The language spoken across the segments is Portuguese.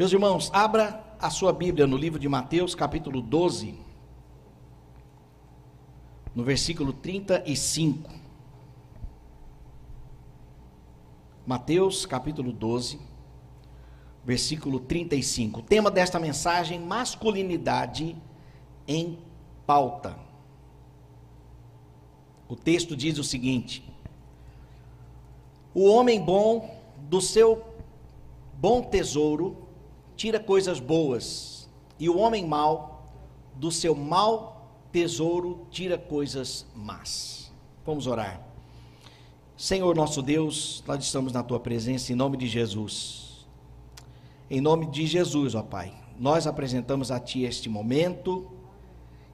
Meus irmãos, abra a sua Bíblia no livro de Mateus, capítulo 12, no versículo 35. Mateus, capítulo 12, versículo 35. O tema desta mensagem: masculinidade em pauta. O texto diz o seguinte: O homem bom do seu bom tesouro tira coisas boas, e o homem mau, do seu mau tesouro, tira coisas más. Vamos orar. Senhor nosso Deus, nós estamos na tua presença em nome de Jesus. Em nome de Jesus, ó Pai, nós apresentamos a Ti este momento.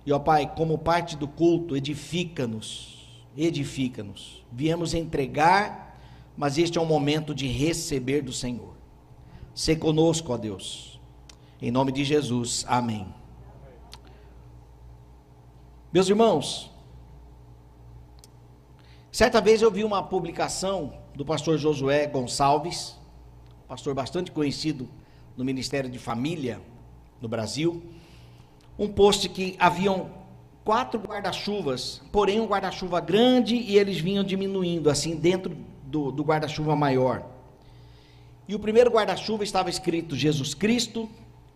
E, ó Pai, como parte do culto, edifica-nos, edifica-nos. Viemos entregar, mas este é um momento de receber do Senhor. Se conosco, ó Deus. Em nome de Jesus. Amém. Meus irmãos, certa vez eu vi uma publicação do pastor Josué Gonçalves, pastor bastante conhecido no Ministério de Família no Brasil, um post que haviam quatro guarda-chuvas, porém um guarda-chuva grande e eles vinham diminuindo assim dentro do, do guarda-chuva maior. E o primeiro guarda-chuva estava escrito Jesus Cristo,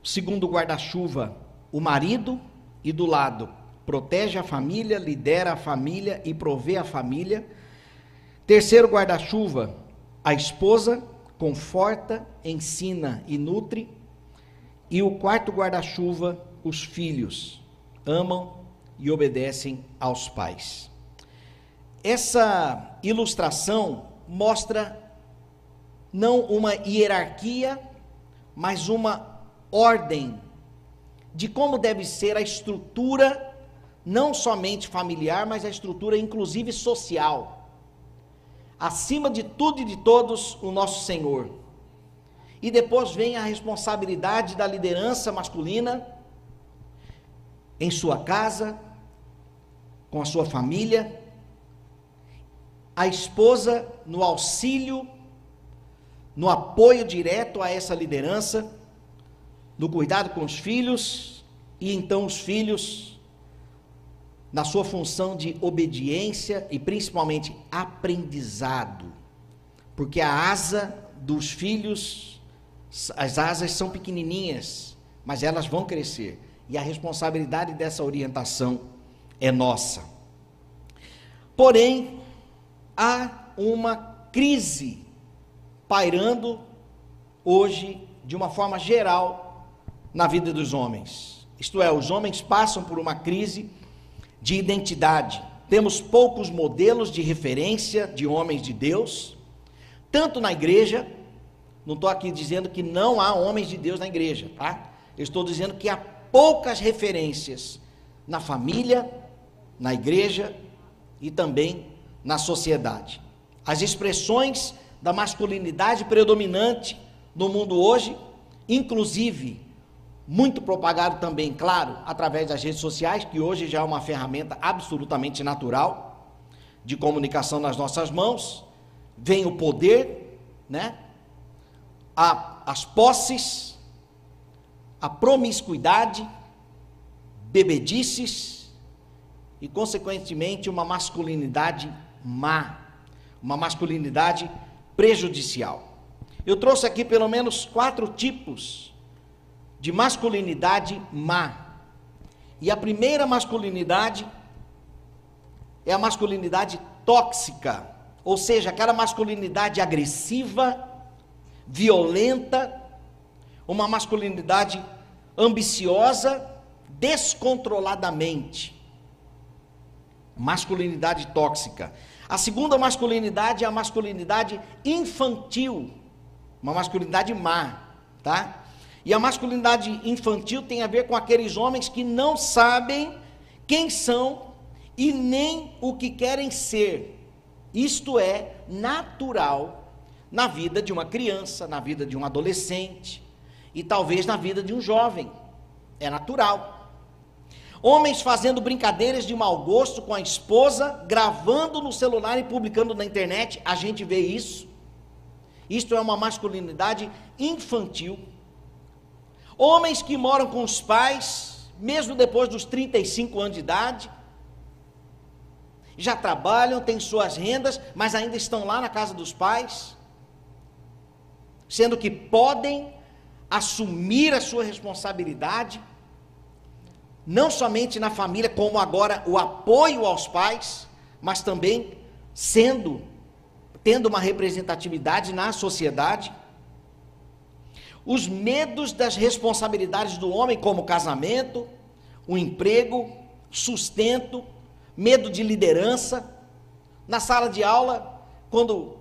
o segundo guarda-chuva, o marido, e do lado, protege a família, lidera a família e provê a família. Terceiro guarda-chuva, a esposa, conforta, ensina e nutre. E o quarto guarda-chuva, os filhos, amam e obedecem aos pais. Essa ilustração mostra não uma hierarquia, mas uma ordem de como deve ser a estrutura, não somente familiar, mas a estrutura inclusive social. Acima de tudo e de todos, o nosso Senhor. E depois vem a responsabilidade da liderança masculina em sua casa, com a sua família, a esposa no auxílio no apoio direto a essa liderança, no cuidado com os filhos, e então os filhos, na sua função de obediência e principalmente aprendizado, porque a asa dos filhos, as asas são pequenininhas, mas elas vão crescer, e a responsabilidade dessa orientação é nossa. Porém, há uma crise pairando hoje de uma forma geral na vida dos homens. Isto é, os homens passam por uma crise de identidade. Temos poucos modelos de referência de homens de Deus, tanto na igreja, não estou aqui dizendo que não há homens de Deus na igreja, tá? Eu estou dizendo que há poucas referências na família, na igreja e também na sociedade. As expressões da masculinidade predominante no mundo hoje, inclusive muito propagado também, claro, através das redes sociais, que hoje já é uma ferramenta absolutamente natural de comunicação nas nossas mãos. Vem o poder, né? A, as posses, a promiscuidade, bebedices e, consequentemente, uma masculinidade má, uma masculinidade prejudicial. Eu trouxe aqui pelo menos quatro tipos de masculinidade má. E a primeira masculinidade é a masculinidade tóxica, ou seja, aquela masculinidade agressiva, violenta, uma masculinidade ambiciosa, descontroladamente. Masculinidade tóxica. A segunda masculinidade é a masculinidade infantil, uma masculinidade má, tá? E a masculinidade infantil tem a ver com aqueles homens que não sabem quem são e nem o que querem ser. Isto é natural na vida de uma criança, na vida de um adolescente e talvez na vida de um jovem. É natural. Homens fazendo brincadeiras de mau gosto com a esposa, gravando no celular e publicando na internet, a gente vê isso. Isto é uma masculinidade infantil, Homens que moram com os pais, mesmo depois dos 35 anos de idade, já trabalham, têm suas rendas, mas ainda estão lá na casa dos pais, sendo que podem assumir a sua responsabilidade, não somente na família, como agora o apoio aos pais, mas também sendo, tendo uma representatividade na sociedade. Os medos das responsabilidades do homem, como casamento, o emprego, sustento, medo de liderança. Na sala de aula, quando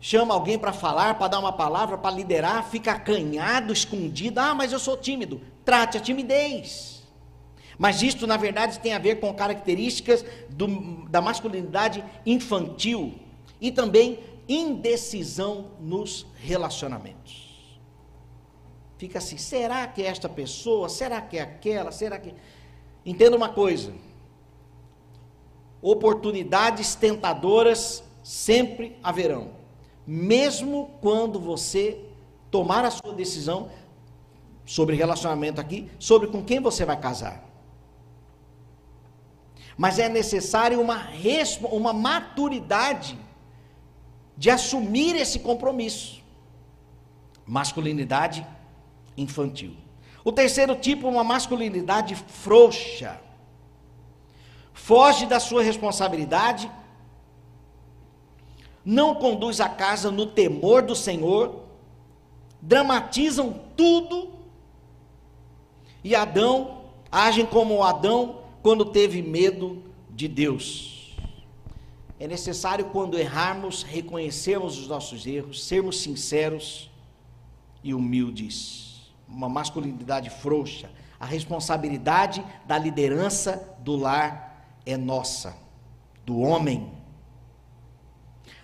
chama alguém para falar, para dar uma palavra, para liderar, fica acanhado, escondido. Ah, mas eu sou tímido. Trate a timidez. Mas isto, na verdade, tem a ver com características do, da masculinidade infantil e também indecisão nos relacionamentos. Fica assim: será que é esta pessoa? Será que é aquela? Será que. Entenda uma coisa: oportunidades tentadoras sempre haverão, mesmo quando você tomar a sua decisão sobre relacionamento aqui, sobre com quem você vai casar. Mas é necessário uma, uma maturidade de assumir esse compromisso. Masculinidade infantil. O terceiro tipo, uma masculinidade frouxa foge da sua responsabilidade, não conduz a casa no temor do Senhor, dramatizam tudo e Adão agem como Adão quando teve medo de Deus. É necessário, quando errarmos, reconhecermos os nossos erros, sermos sinceros e humildes. Uma masculinidade frouxa, a responsabilidade da liderança do lar é nossa, do homem.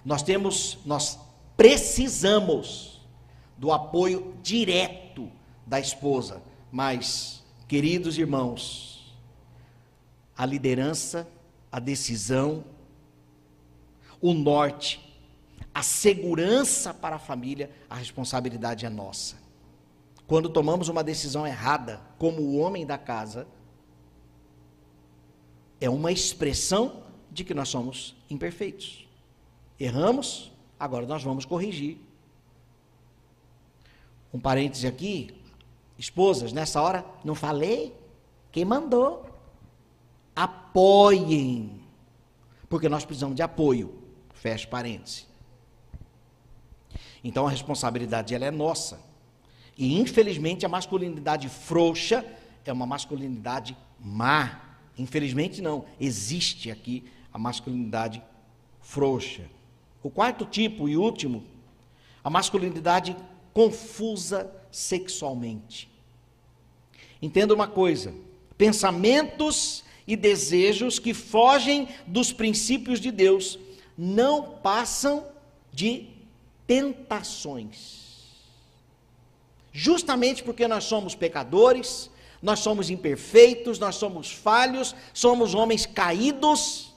Nós temos, nós precisamos do apoio direto da esposa, mas, queridos irmãos, a liderança, a decisão, o norte, a segurança para a família, a responsabilidade é nossa. Quando tomamos uma decisão errada, como o homem da casa, é uma expressão de que nós somos imperfeitos. Erramos, agora nós vamos corrigir. Um parêntese aqui, esposas, nessa hora, não falei? Quem mandou? Apoiem, porque nós precisamos de apoio. Fecha parêntese. Então a responsabilidade ela é nossa. E infelizmente a masculinidade frouxa é uma masculinidade má. Infelizmente não, existe aqui a masculinidade frouxa. O quarto tipo e último, a masculinidade confusa sexualmente. Entenda uma coisa: pensamentos e desejos que fogem dos princípios de Deus não passam de tentações. Justamente porque nós somos pecadores, nós somos imperfeitos, nós somos falhos, somos homens caídos.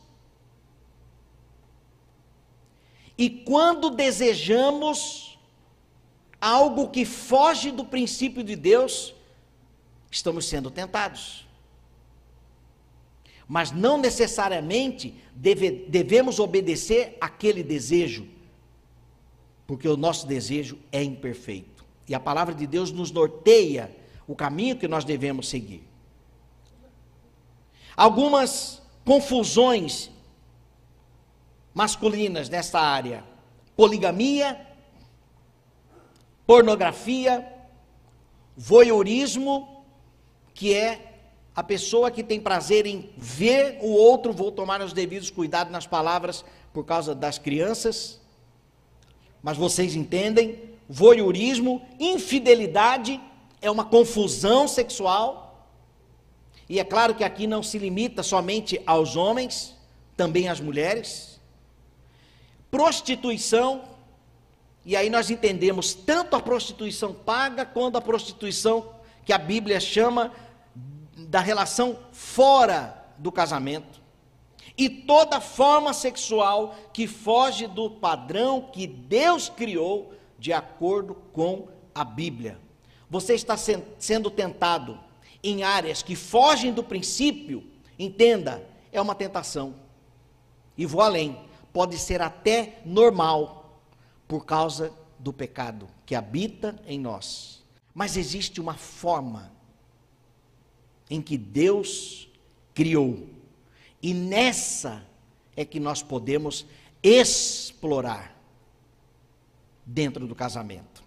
E quando desejamos algo que foge do princípio de Deus, estamos sendo tentados. Mas não necessariamente deve, devemos obedecer aquele desejo, porque o nosso desejo é imperfeito. E a palavra de Deus nos norteia o caminho que nós devemos seguir. Algumas confusões masculinas nesta área: poligamia, pornografia, voyeurismo, que é a pessoa que tem prazer em ver o outro, vou tomar os devidos cuidados nas palavras por causa das crianças, mas vocês entendem, voyeurismo, infidelidade, é uma confusão sexual. E é claro que aqui não se limita somente aos homens, também às mulheres. Prostituição, e aí nós entendemos tanto a prostituição paga quanto a prostituição que a Bíblia chama da relação fora do casamento. E toda forma sexual que foge do padrão que Deus criou de acordo com a Bíblia. você está sendo tentado em áreas que fogem do princípio, entenda, é uma tentação. E vou além, pode ser até normal por causa do pecado que habita em nós. Mas existe uma forma em que Deus criou, e nessa é que nós podemos explorar dentro do casamento.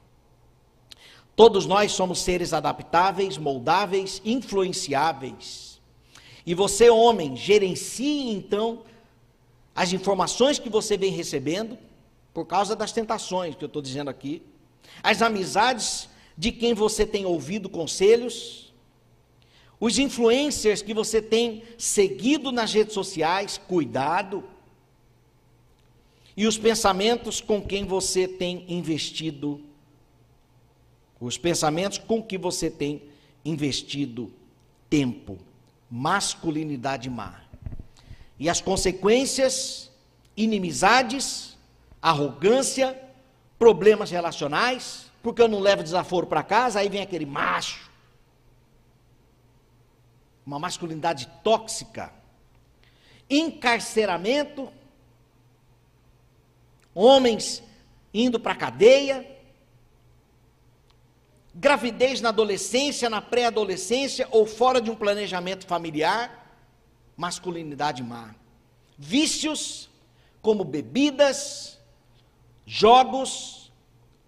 Todos nós somos seres adaptáveis, moldáveis, influenciáveis. E você, homem, gerencie então as informações que você vem recebendo, por causa das tentações que eu estou dizendo aqui, as amizades de quem você tem ouvido conselhos, os influencers que você tem seguido nas redes sociais, cuidado, e os pensamentos com quem você tem investido, os pensamentos com que você tem investido tempo, masculinidade má. E as consequências, inimizades, arrogância, problemas relacionais, porque eu não levo desaforo para casa, aí vem aquele macho. Uma masculinidade tóxica. Encarceramento, homens indo para a cadeia, gravidez na adolescência, na pré-adolescência ou fora de um planejamento familiar masculinidade má. Vícios como bebidas, jogos,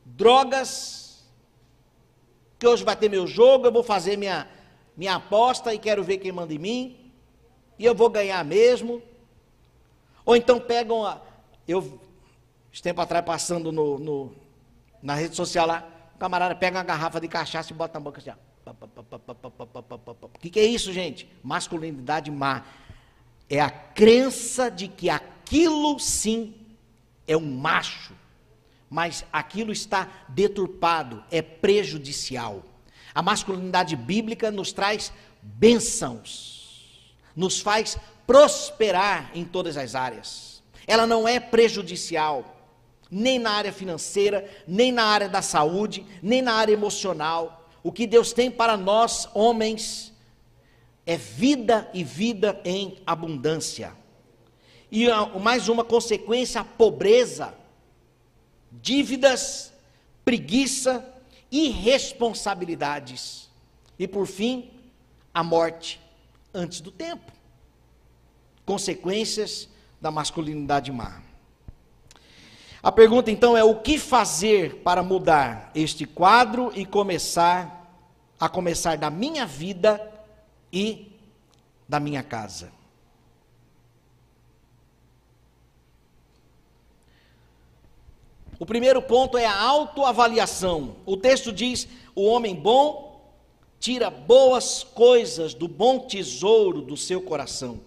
drogas. Que hoje vai ter meu jogo, eu vou fazer minha, minha aposta e quero ver quem manda em mim. E eu vou ganhar mesmo. Ou então pegam a. Eu, esse tempo atrás, passando no, no, na rede social lá, o camarada pega uma garrafa de cachaça e bota na boca assim. O que, que é isso, gente? Masculinidade má. É a crença de que aquilo sim é um macho, mas aquilo está deturpado, é prejudicial. A masculinidade bíblica nos traz bênçãos, nos faz prosperar em todas as áreas. Ela não é prejudicial, nem na área financeira, nem na área da saúde, nem na área emocional o que Deus tem para nós, homens, é vida e vida em abundância. E mais uma consequência, a pobreza, dívidas, preguiça, irresponsabilidades. E por fim, a morte antes do tempo. Consequências da masculinidade má. A pergunta então é: o que fazer para mudar este quadro e começar a começar da minha vida e da minha casa? O primeiro ponto é a autoavaliação. O texto diz: o homem bom tira boas coisas do bom tesouro do seu coração,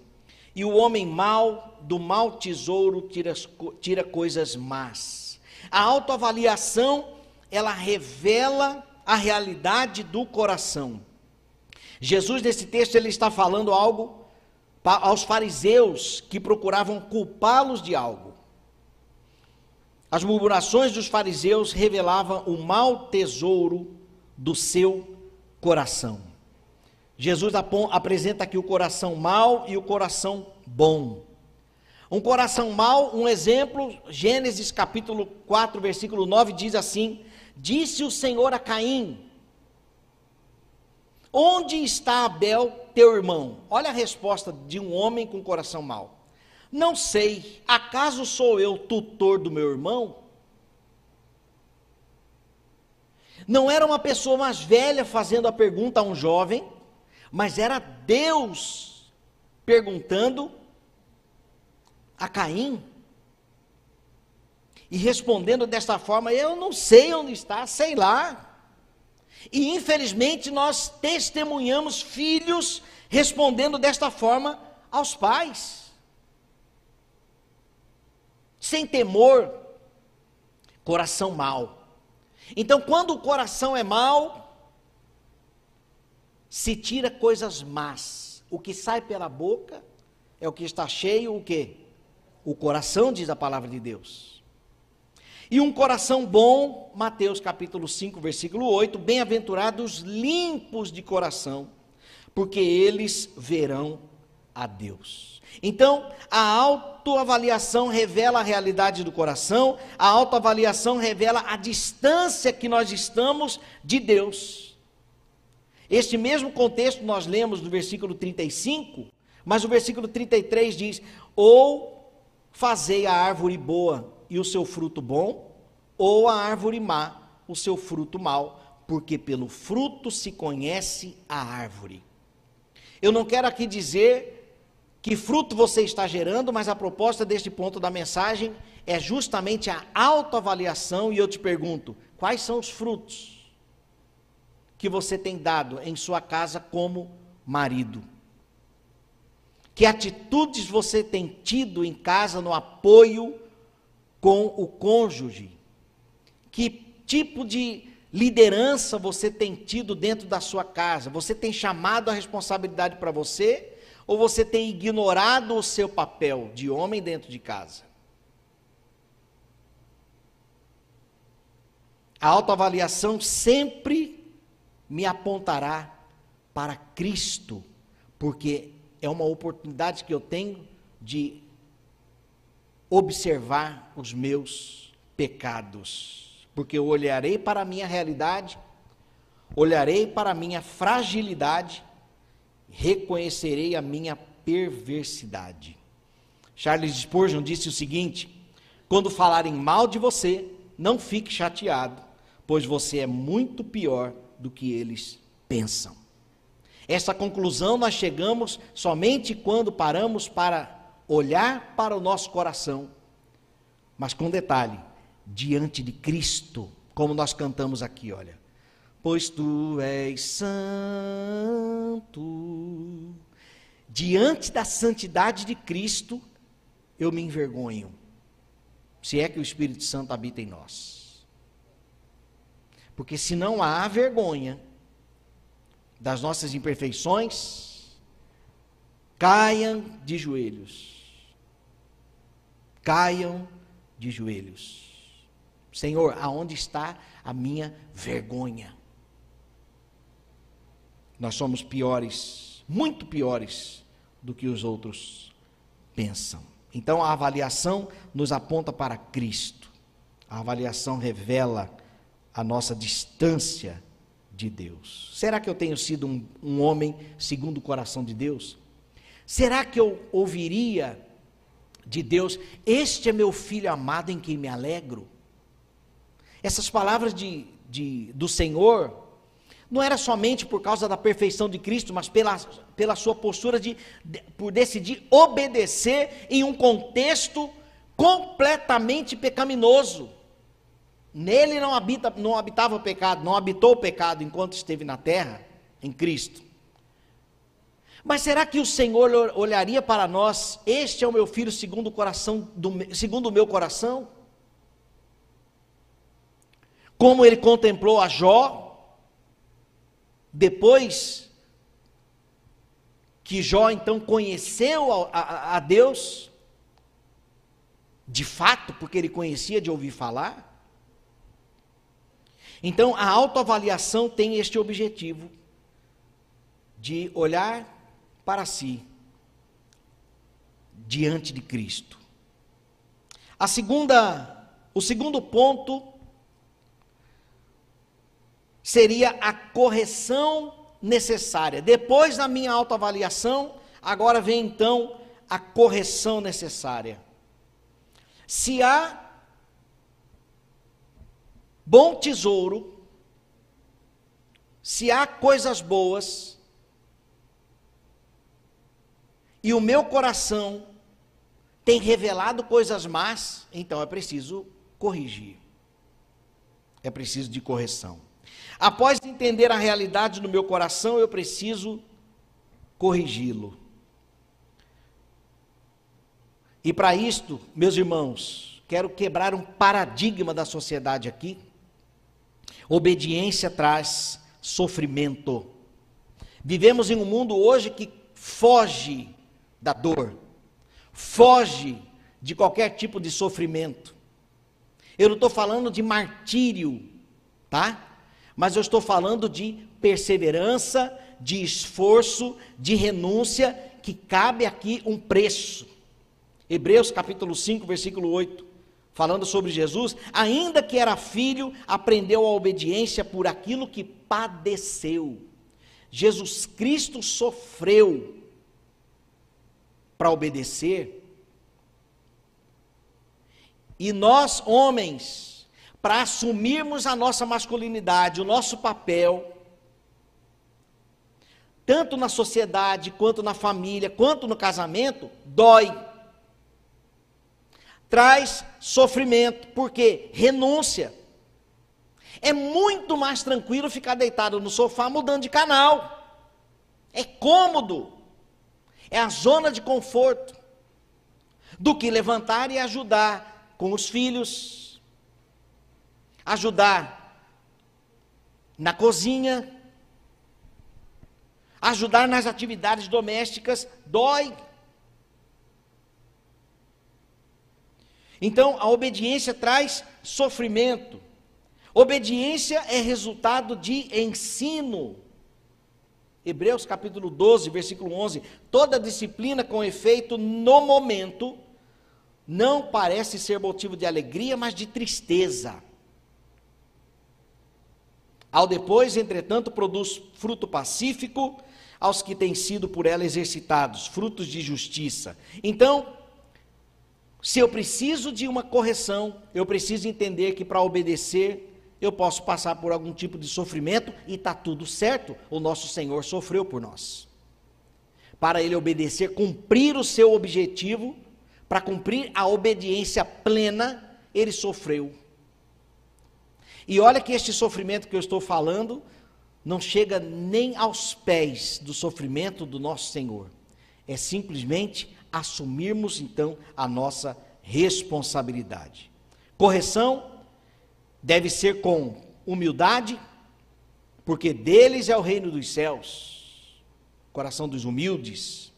e o homem mau do mau tesouro tira, tira coisas más. A autoavaliação, ela revela a realidade do coração. Jesus, nesse texto, ele está falando algo aos fariseus que procuravam culpá-los de algo. As murmurações dos fariseus revelavam o mau tesouro do seu coração. Jesus apresenta aqui o coração mau e o coração bom. Um coração mau, um exemplo, Gênesis capítulo 4, versículo 9 diz assim: Disse o Senhor a Caim: Onde está Abel, teu irmão? Olha a resposta de um homem com coração mau. Não sei, acaso sou eu tutor do meu irmão? Não era uma pessoa mais velha fazendo a pergunta a um jovem, mas era Deus perguntando a Caim. E respondendo desta forma, eu não sei onde está, sei lá. E infelizmente nós testemunhamos filhos respondendo desta forma aos pais. Sem temor, coração mau. Então, quando o coração é mau, se tira coisas más. O que sai pela boca é o que está cheio, o quê? o coração, diz a palavra de Deus. E um coração bom, Mateus capítulo 5, versículo 8, bem-aventurados limpos de coração, porque eles verão a Deus. Então, a autoavaliação revela a realidade do coração, a autoavaliação revela a distância que nós estamos de Deus. Este mesmo contexto nós lemos no versículo 35, mas o versículo 33 diz: Ou fazei a árvore boa e o seu fruto bom, ou a árvore má, o seu fruto mau, porque pelo fruto se conhece a árvore. Eu não quero aqui dizer que fruto você está gerando, mas a proposta deste ponto da mensagem é justamente a autoavaliação e eu te pergunto, quais são os frutos que você tem dado em sua casa como marido? Que atitudes você tem tido em casa no apoio com o cônjuge? Que tipo de liderança você tem tido dentro da sua casa? Você tem chamado a responsabilidade para você? Ou você tem ignorado o seu papel de homem dentro de casa? A autoavaliação sempre me apontará para Cristo, porque é uma oportunidade que eu tenho de observar os meus pecados, porque eu olharei para a minha realidade, olharei para a minha fragilidade reconhecerei a minha perversidade. Charles Spurgeon disse o seguinte: quando falarem mal de você, não fique chateado, pois você é muito pior do que eles pensam. Essa conclusão nós chegamos somente quando paramos para olhar para o nosso coração, mas com detalhe, diante de Cristo, como nós cantamos aqui, olha pois tu és santo. Diante da santidade de Cristo, eu me envergonho, se é que o Espírito Santo habita em nós. Porque se não há vergonha das nossas imperfeições, caiam de joelhos. Caiam de joelhos. Senhor, aonde está a minha vergonha? Nós somos piores, muito piores do que os outros pensam. Então a avaliação nos aponta para Cristo. A avaliação revela a nossa distância de Deus. Será que eu tenho sido um, um homem segundo o coração de Deus? Será que eu ouviria de Deus: Este é meu filho amado em quem me alegro? Essas palavras de, de, do Senhor não era somente por causa da perfeição de Cristo, mas pela, pela sua postura de, de, por decidir obedecer em um contexto completamente pecaminoso. Nele não, habita, não habitava o pecado, não habitou o pecado enquanto esteve na terra, em Cristo. Mas será que o Senhor olharia para nós, este é o meu filho segundo o coração do, segundo o meu coração? Como ele contemplou a Jó, depois que Jó então conheceu a, a, a Deus, de fato, porque ele conhecia de ouvir falar. Então, a autoavaliação tem este objetivo de olhar para si diante de Cristo. A segunda, o segundo ponto seria a correção necessária. Depois da minha autoavaliação, agora vem então a correção necessária. Se há bom tesouro, se há coisas boas, e o meu coração tem revelado coisas más, então é preciso corrigir. É preciso de correção. Após entender a realidade no meu coração, eu preciso corrigi-lo. E para isto, meus irmãos, quero quebrar um paradigma da sociedade aqui. Obediência traz sofrimento. Vivemos em um mundo hoje que foge da dor, foge de qualquer tipo de sofrimento. Eu não estou falando de martírio, tá? Mas eu estou falando de perseverança, de esforço, de renúncia, que cabe aqui um preço. Hebreus capítulo 5, versículo 8, falando sobre Jesus, ainda que era filho, aprendeu a obediência por aquilo que padeceu. Jesus Cristo sofreu para obedecer. E nós, homens, para assumirmos a nossa masculinidade, o nosso papel, tanto na sociedade, quanto na família, quanto no casamento, dói. Traz sofrimento, porque renúncia. É muito mais tranquilo ficar deitado no sofá mudando de canal. É cômodo. É a zona de conforto. Do que levantar e ajudar com os filhos, ajudar na cozinha, ajudar nas atividades domésticas dói. Então, a obediência traz sofrimento. Obediência é resultado de ensino. Hebreus capítulo 12, versículo 11. Toda disciplina com efeito no momento não parece ser motivo de alegria, mas de tristeza. Ao depois, entretanto, produz fruto pacífico aos que têm sido por ela exercitados, frutos de justiça. Então, se eu preciso de uma correção, eu preciso entender que para obedecer, eu posso passar por algum tipo de sofrimento e está tudo certo, o nosso Senhor sofreu por nós. Para ele obedecer, cumprir o seu objetivo, para cumprir a obediência plena, ele sofreu. E olha que este sofrimento que eu estou falando não chega nem aos pés do sofrimento do nosso Senhor. É simplesmente assumirmos então a nossa responsabilidade. Correção deve ser com humildade, porque deles é o reino dos céus, coração dos humildes.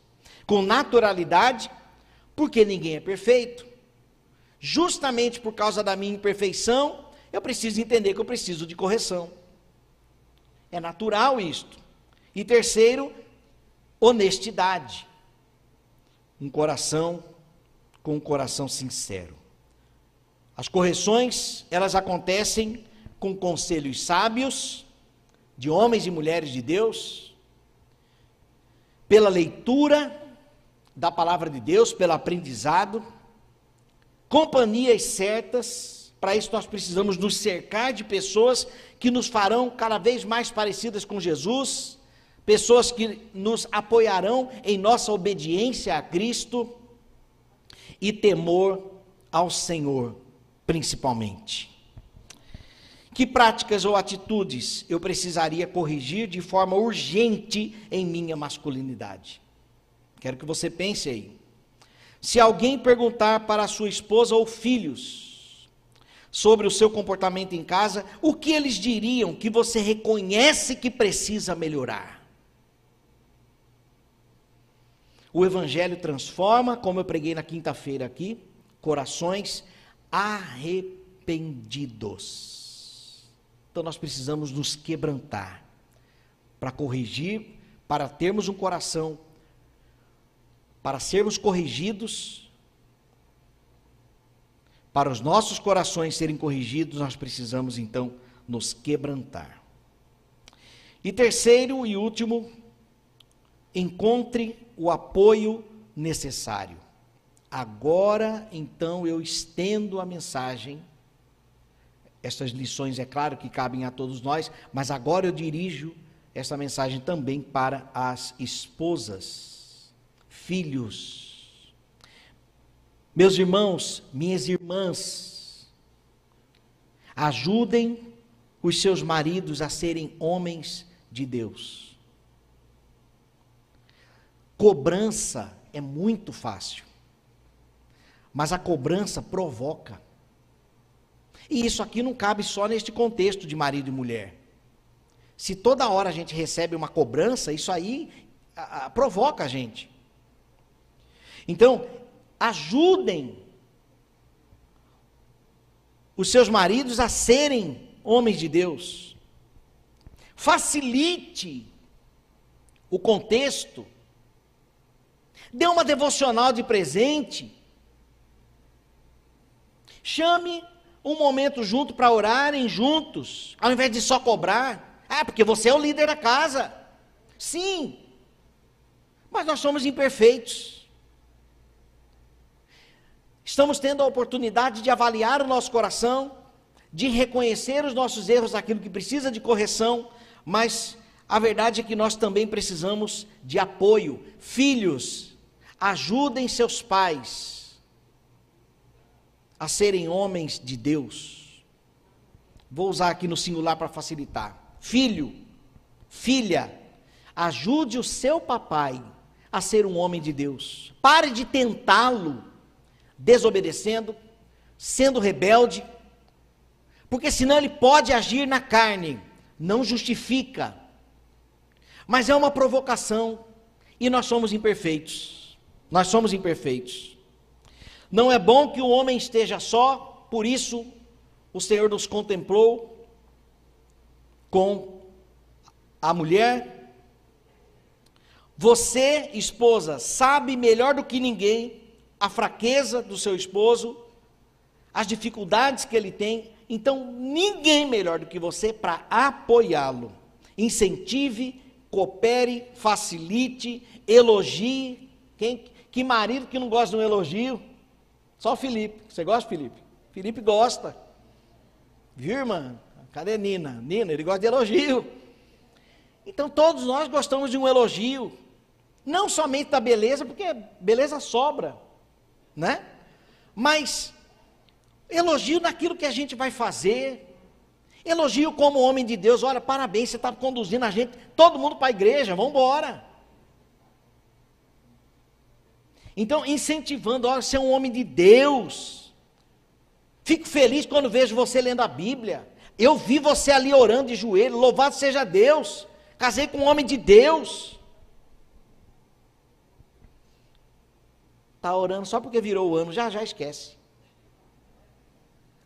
Com naturalidade, porque ninguém é perfeito. Justamente por causa da minha imperfeição, eu preciso entender que eu preciso de correção. É natural isto. E terceiro, honestidade. Um coração com um coração sincero. As correções, elas acontecem com conselhos sábios de homens e mulheres de Deus, pela leitura da palavra de Deus, pelo aprendizado, companhias certas, para isso, nós precisamos nos cercar de pessoas que nos farão cada vez mais parecidas com Jesus, pessoas que nos apoiarão em nossa obediência a Cristo e temor ao Senhor, principalmente. Que práticas ou atitudes eu precisaria corrigir de forma urgente em minha masculinidade? Quero que você pense aí. Se alguém perguntar para sua esposa ou filhos, sobre o seu comportamento em casa, o que eles diriam que você reconhece que precisa melhorar? O Evangelho transforma, como eu preguei na quinta-feira aqui, corações arrependidos. Então nós precisamos nos quebrantar para corrigir, para termos um coração, para sermos corrigidos para os nossos corações serem corrigidos, nós precisamos então nos quebrantar. E terceiro e último, encontre o apoio necessário. Agora, então, eu estendo a mensagem. Essas lições, é claro que cabem a todos nós, mas agora eu dirijo essa mensagem também para as esposas, filhos, meus irmãos, minhas irmãs, ajudem os seus maridos a serem homens de Deus. Cobrança é muito fácil, mas a cobrança provoca. E isso aqui não cabe só neste contexto de marido e mulher. Se toda hora a gente recebe uma cobrança, isso aí a, a, provoca a gente. Então, ajudem os seus maridos a serem homens de Deus. Facilite o contexto. Dê uma devocional de presente. Chame um momento junto para orarem juntos, ao invés de só cobrar. Ah, porque você é o líder da casa. Sim, mas nós somos imperfeitos. Estamos tendo a oportunidade de avaliar o nosso coração, de reconhecer os nossos erros, aquilo que precisa de correção, mas a verdade é que nós também precisamos de apoio. Filhos, ajudem seus pais a serem homens de Deus. Vou usar aqui no singular para facilitar. Filho, filha, ajude o seu papai a ser um homem de Deus. Pare de tentá-lo desobedecendo, sendo rebelde, porque senão ele pode agir na carne, não justifica. Mas é uma provocação e nós somos imperfeitos. Nós somos imperfeitos. Não é bom que o homem esteja só, por isso o Senhor nos contemplou com a mulher. Você, esposa, sabe melhor do que ninguém a fraqueza do seu esposo, as dificuldades que ele tem. Então, ninguém melhor do que você para apoiá-lo. Incentive, coopere, facilite, elogie. Quem, que marido que não gosta de um elogio? Só o Felipe. Você gosta, Felipe? Felipe gosta. Viu, irmã? Cadê Nina? Nina, ele gosta de elogio. Então todos nós gostamos de um elogio. Não somente da beleza, porque beleza sobra né? Mas elogio naquilo que a gente vai fazer. Elogio como homem de Deus. Olha, parabéns, você está conduzindo a gente, todo mundo para a igreja, vamos embora. Então, incentivando, olha, você é um homem de Deus. Fico feliz quando vejo você lendo a Bíblia. Eu vi você ali orando de joelho, louvado seja Deus. Casei com um homem de Deus. Está orando só porque virou o ano, já já esquece.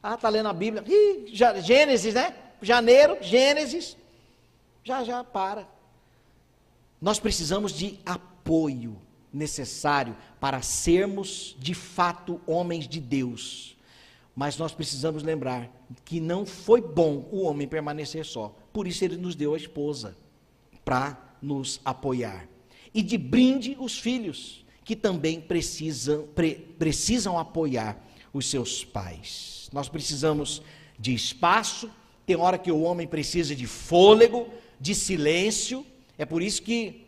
Ah, está lendo a Bíblia. Ih, já, Gênesis, né? Janeiro, Gênesis. Já já para. Nós precisamos de apoio necessário para sermos de fato homens de Deus. Mas nós precisamos lembrar que não foi bom o homem permanecer só. Por isso ele nos deu a esposa para nos apoiar. E de brinde os filhos que também precisam, pre, precisam apoiar os seus pais. Nós precisamos de espaço, tem hora que o homem precisa de fôlego, de silêncio. É por isso que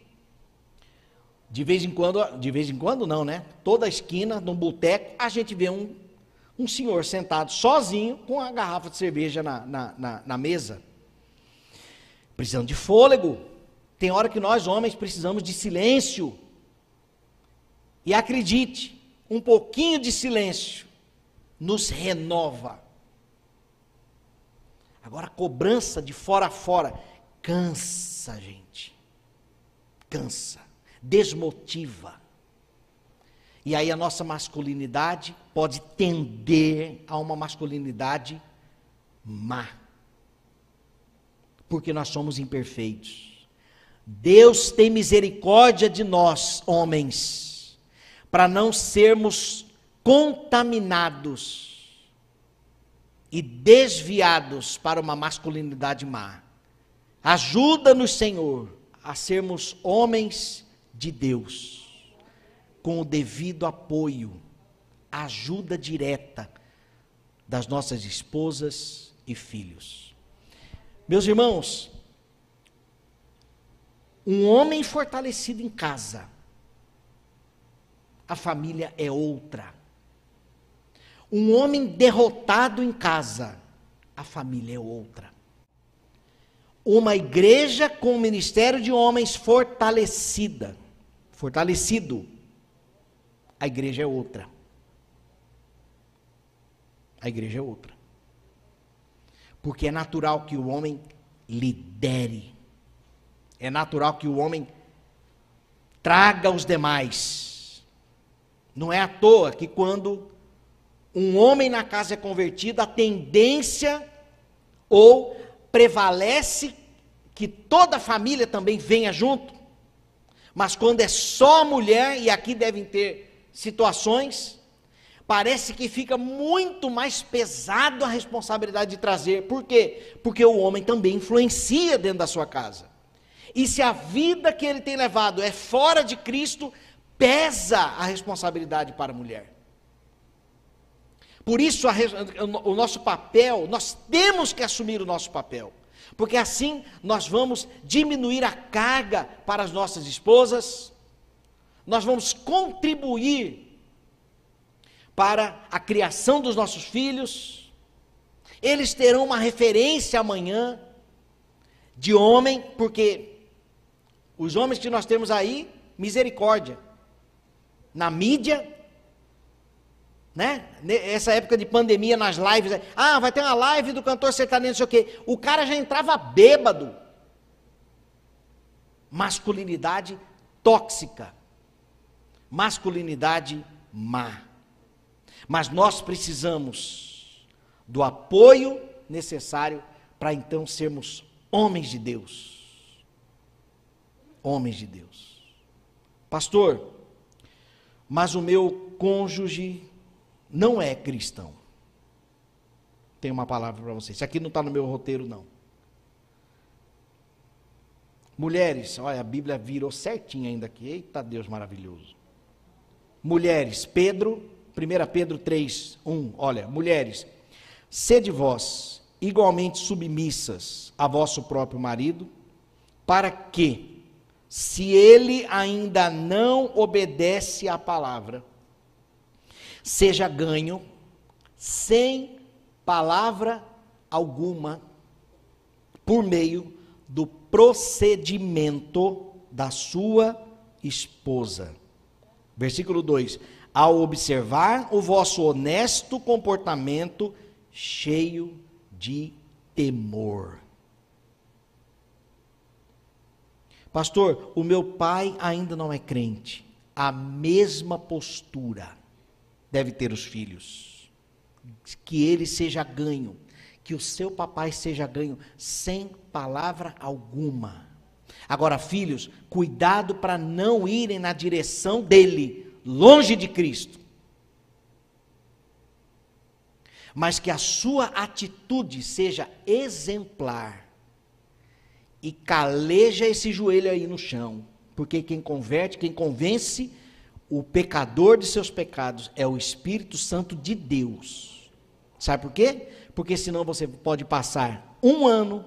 de vez em quando, de vez em quando não, né? Toda esquina, num boteco, a gente vê um, um senhor sentado sozinho com a garrafa de cerveja na, na, na, na mesa. Precisando de fôlego. Tem hora que nós, homens, precisamos de silêncio. E acredite, um pouquinho de silêncio nos renova. Agora, cobrança de fora a fora cansa, gente. Cansa, desmotiva. E aí a nossa masculinidade pode tender a uma masculinidade má. Porque nós somos imperfeitos. Deus tem misericórdia de nós, homens para não sermos contaminados e desviados para uma masculinidade má. Ajuda-nos, Senhor, a sermos homens de Deus, com o devido apoio, ajuda direta das nossas esposas e filhos. Meus irmãos, um homem fortalecido em casa, a família é outra. Um homem derrotado em casa, a família é outra. Uma igreja com o ministério de homens fortalecida, fortalecido, a igreja é outra. A igreja é outra. Porque é natural que o homem lidere. É natural que o homem traga os demais. Não é à toa que quando um homem na casa é convertido, a tendência ou prevalece que toda a família também venha junto. Mas quando é só a mulher, e aqui devem ter situações, parece que fica muito mais pesado a responsabilidade de trazer. Por quê? Porque o homem também influencia dentro da sua casa. E se a vida que ele tem levado é fora de Cristo, pesa a responsabilidade para a mulher. Por isso, a, o nosso papel, nós temos que assumir o nosso papel, porque assim nós vamos diminuir a carga para as nossas esposas, nós vamos contribuir para a criação dos nossos filhos, eles terão uma referência amanhã de homem, porque os homens que nós temos aí, misericórdia, na mídia, né? Essa época de pandemia nas lives, ah, vai ter uma live do cantor sertanejo, não sei o quê. O cara já entrava bêbado. Masculinidade tóxica. Masculinidade má. Mas nós precisamos do apoio necessário para então sermos homens de Deus. Homens de Deus. Pastor, mas o meu cônjuge não é cristão. Tem uma palavra para vocês. Isso aqui não está no meu roteiro, não. Mulheres, olha, a Bíblia virou certinho ainda aqui. Eita Deus maravilhoso. Mulheres, Pedro, 1 Pedro 3, 1. Olha, mulheres, sede vós igualmente submissas a vosso próprio marido, para que, se ele ainda não obedece à palavra, seja ganho sem palavra alguma por meio do procedimento da sua esposa. Versículo 2: Ao observar o vosso honesto comportamento cheio de temor. Pastor, o meu pai ainda não é crente. A mesma postura deve ter os filhos. Que ele seja ganho, que o seu papai seja ganho sem palavra alguma. Agora, filhos, cuidado para não irem na direção dele, longe de Cristo. Mas que a sua atitude seja exemplar. E caleja esse joelho aí no chão. Porque quem converte, quem convence, o pecador de seus pecados é o Espírito Santo de Deus. Sabe por quê? Porque senão você pode passar um ano,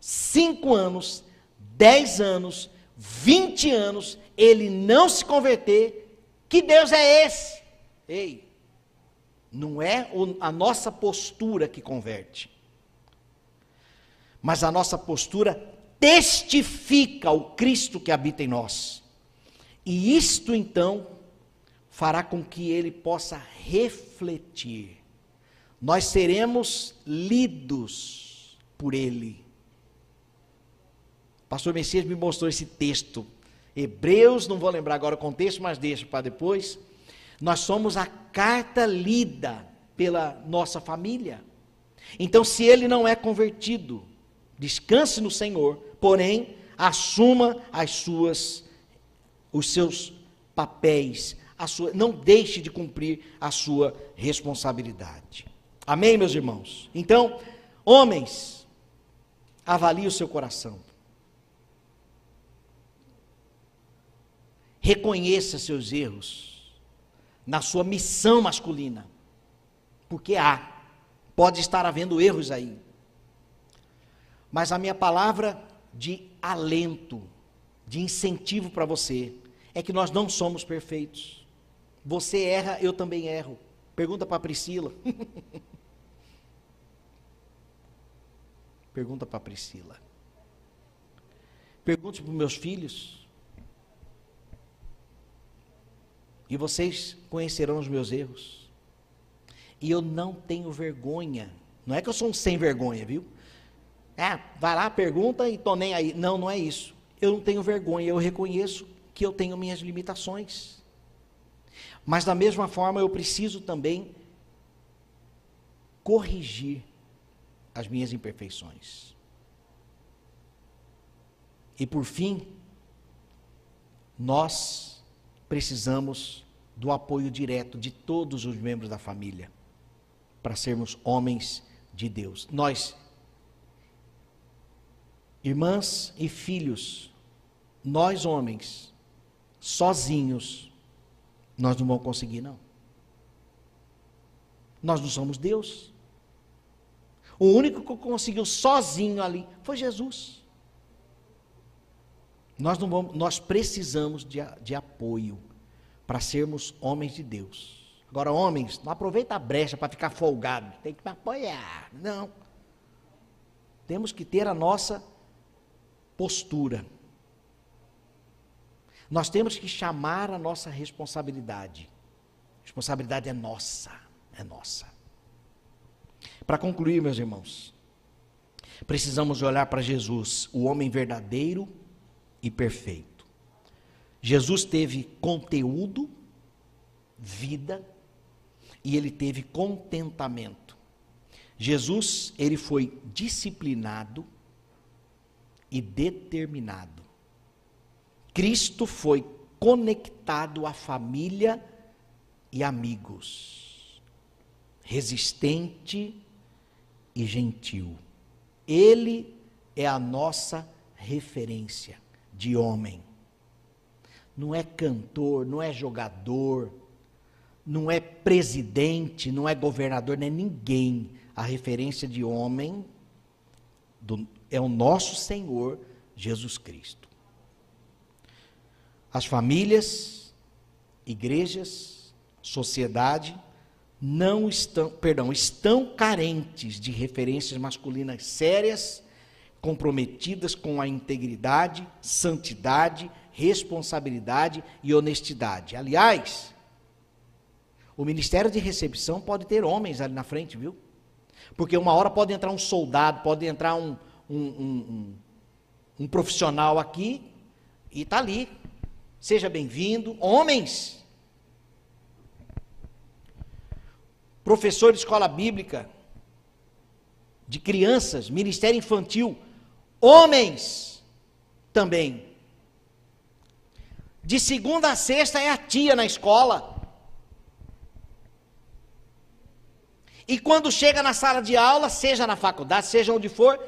cinco anos, dez anos, vinte anos, ele não se converter. Que Deus é esse? Ei, não é a nossa postura que converte, mas a nossa postura testifica o Cristo que habita em nós. E isto então fará com que ele possa refletir. Nós seremos lidos por ele. pastor Messias me mostrou esse texto. Hebreus, não vou lembrar agora o contexto, mas deixa para depois. Nós somos a carta lida pela nossa família. Então, se ele não é convertido, descanse no Senhor, porém, assuma as suas os seus papéis, sua, não deixe de cumprir a sua responsabilidade. Amém, meus irmãos? Então, homens, avalie o seu coração. Reconheça seus erros na sua missão masculina. Porque há, pode estar havendo erros aí. Mas a minha palavra de alento, de incentivo para você, é que nós não somos perfeitos. Você erra, eu também erro. Pergunta para Priscila. Pergunta para Priscila. Pergunte para meus filhos. E vocês conhecerão os meus erros. E eu não tenho vergonha. Não é que eu sou um sem vergonha, viu? É, vai lá, pergunta e tô nem aí. Não, não é isso. Eu não tenho vergonha, eu reconheço que eu tenho minhas limitações. Mas da mesma forma eu preciso também corrigir as minhas imperfeições. E por fim, nós precisamos do apoio direto de todos os membros da família para sermos homens de Deus. Nós, irmãs e filhos, nós homens, sozinhos, nós não vamos conseguir, não. Nós não somos Deus. O único que conseguiu sozinho ali foi Jesus. Nós, não vamos, nós precisamos de, de apoio para sermos homens de Deus. Agora, homens, não aproveita a brecha para ficar folgado. Tem que me apoiar. Não. Temos que ter a nossa postura. Nós temos que chamar a nossa responsabilidade. A responsabilidade é nossa, é nossa. Para concluir, meus irmãos, precisamos olhar para Jesus, o homem verdadeiro e perfeito. Jesus teve conteúdo, vida e ele teve contentamento. Jesus, ele foi disciplinado e determinado. Cristo foi conectado à família e amigos. Resistente e gentil. Ele é a nossa referência de homem. Não é cantor, não é jogador, não é presidente, não é governador, não é ninguém. A referência de homem do, é o nosso Senhor Jesus Cristo. As famílias, igrejas, sociedade não estão, perdão, estão carentes de referências masculinas sérias comprometidas com a integridade, santidade, responsabilidade e honestidade. Aliás, o ministério de recepção pode ter homens ali na frente, viu? Porque uma hora pode entrar um soldado, pode entrar um, um, um, um profissional aqui e está ali. Seja bem-vindo. Homens. Professor de escola bíblica, de crianças, ministério infantil, Homens também. De segunda a sexta é a tia na escola. E quando chega na sala de aula, seja na faculdade, seja onde for,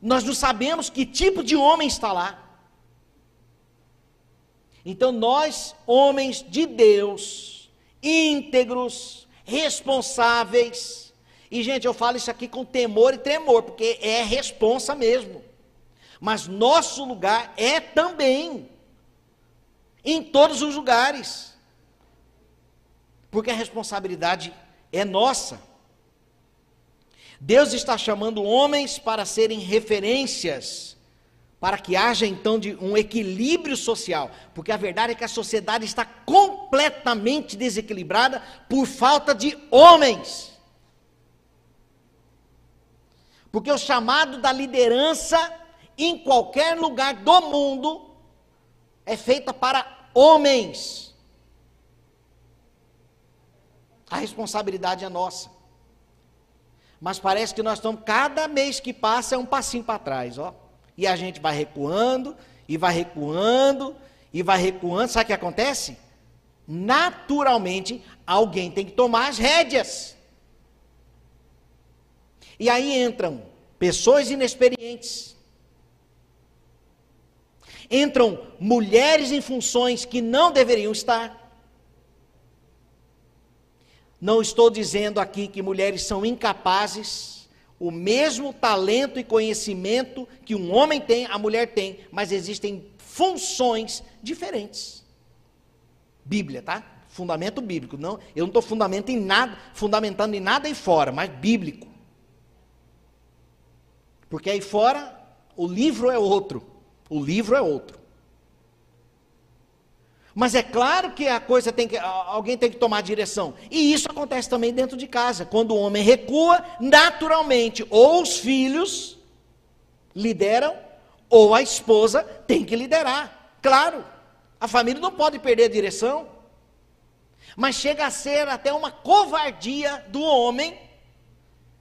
nós não sabemos que tipo de homem está lá. Então nós, homens de Deus, íntegros, responsáveis, e, gente, eu falo isso aqui com temor e tremor, porque é responsa mesmo. Mas nosso lugar é também em todos os lugares. Porque a responsabilidade é nossa. Deus está chamando homens para serem referências, para que haja então de um equilíbrio social, porque a verdade é que a sociedade está completamente desequilibrada por falta de homens. Porque o chamado da liderança em qualquer lugar do mundo é feita para homens. A responsabilidade é nossa. Mas parece que nós estamos, cada mês que passa é um passinho para trás, ó. E a gente vai recuando, e vai recuando, e vai recuando. Sabe o que acontece? Naturalmente, alguém tem que tomar as rédeas. E aí entram pessoas inexperientes, entram mulheres em funções que não deveriam estar. Não estou dizendo aqui que mulheres são incapazes, o mesmo talento e conhecimento que um homem tem, a mulher tem, mas existem funções diferentes. Bíblia, tá? Fundamento bíblico. Não, eu não estou fundamentando em nada, fundamentando em nada aí fora, mas bíblico. Porque aí fora o livro é outro. O livro é outro. Mas é claro que a coisa tem que alguém tem que tomar direção. E isso acontece também dentro de casa. Quando o homem recua, naturalmente, ou os filhos lideram, ou a esposa tem que liderar. Claro. A família não pode perder a direção. Mas chega a ser até uma covardia do homem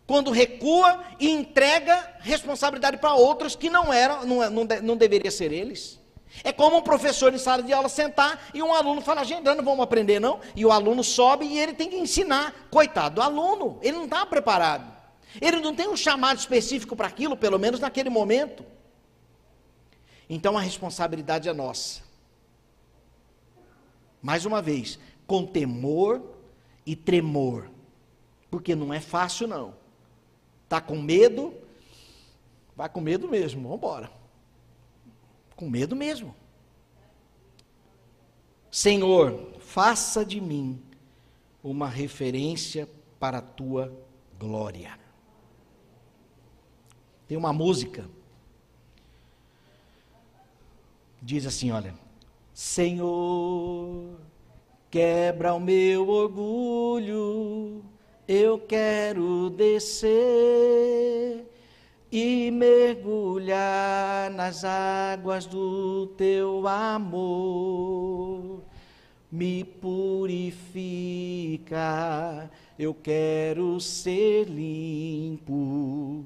quando recua e entrega responsabilidade para outros que não eram, não, não, não deveria ser eles. É como um professor em sala de aula sentar e um aluno fala, gente, não vamos aprender não. E o aluno sobe e ele tem que ensinar. Coitado do aluno, ele não está preparado. Ele não tem um chamado específico para aquilo, pelo menos naquele momento. Então a responsabilidade é nossa. Mais uma vez, com temor e tremor. Porque não é fácil não. Tá com medo? Vai com medo mesmo, vamos embora. Com medo mesmo. Senhor, faça de mim uma referência para a tua glória. Tem uma música. Diz assim, olha: Senhor, quebra o meu orgulho, eu quero descer e mergulhar nas águas do teu amor. Me purifica, eu quero ser limpo,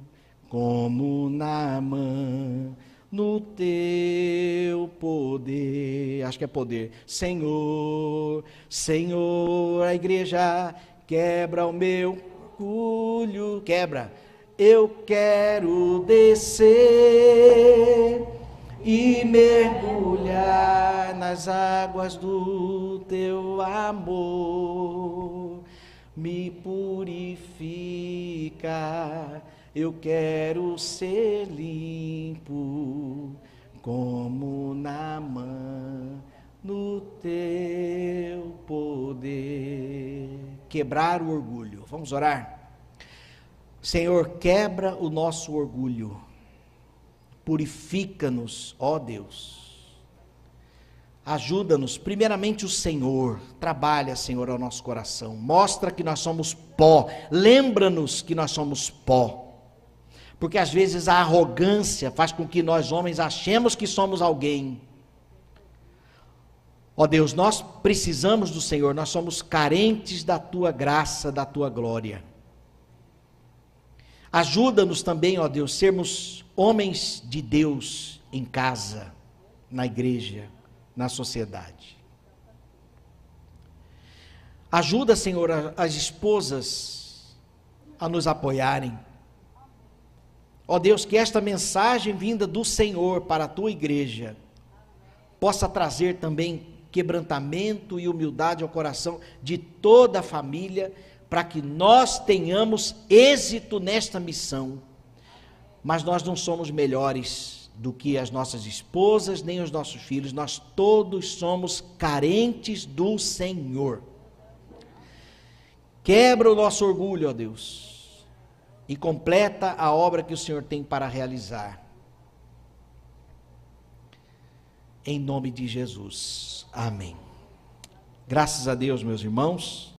como na mão no teu poder. Acho que é poder. Senhor, Senhor, a igreja quebra o meu orgulho, quebra eu quero descer e mergulhar nas águas do teu amor. Me purifica, eu quero ser limpo, como na mão no teu poder. Quebrar o orgulho. Vamos orar? Senhor, quebra o nosso orgulho, purifica-nos, ó Deus. Ajuda-nos, primeiramente o Senhor, trabalha, Senhor, ao nosso coração, mostra que nós somos pó, lembra-nos que nós somos pó, porque às vezes a arrogância faz com que nós homens achemos que somos alguém. Ó Deus, nós precisamos do Senhor, nós somos carentes da tua graça, da tua glória. Ajuda-nos também, ó Deus, sermos homens de Deus em casa, na igreja, na sociedade. Ajuda, Senhor, as esposas a nos apoiarem. Ó Deus, que esta mensagem vinda do Senhor para a tua igreja possa trazer também quebrantamento e humildade ao coração de toda a família para que nós tenhamos êxito nesta missão. Mas nós não somos melhores do que as nossas esposas, nem os nossos filhos, nós todos somos carentes do Senhor. Quebra o nosso orgulho, ó Deus, e completa a obra que o Senhor tem para realizar. Em nome de Jesus. Amém. Graças a Deus, meus irmãos.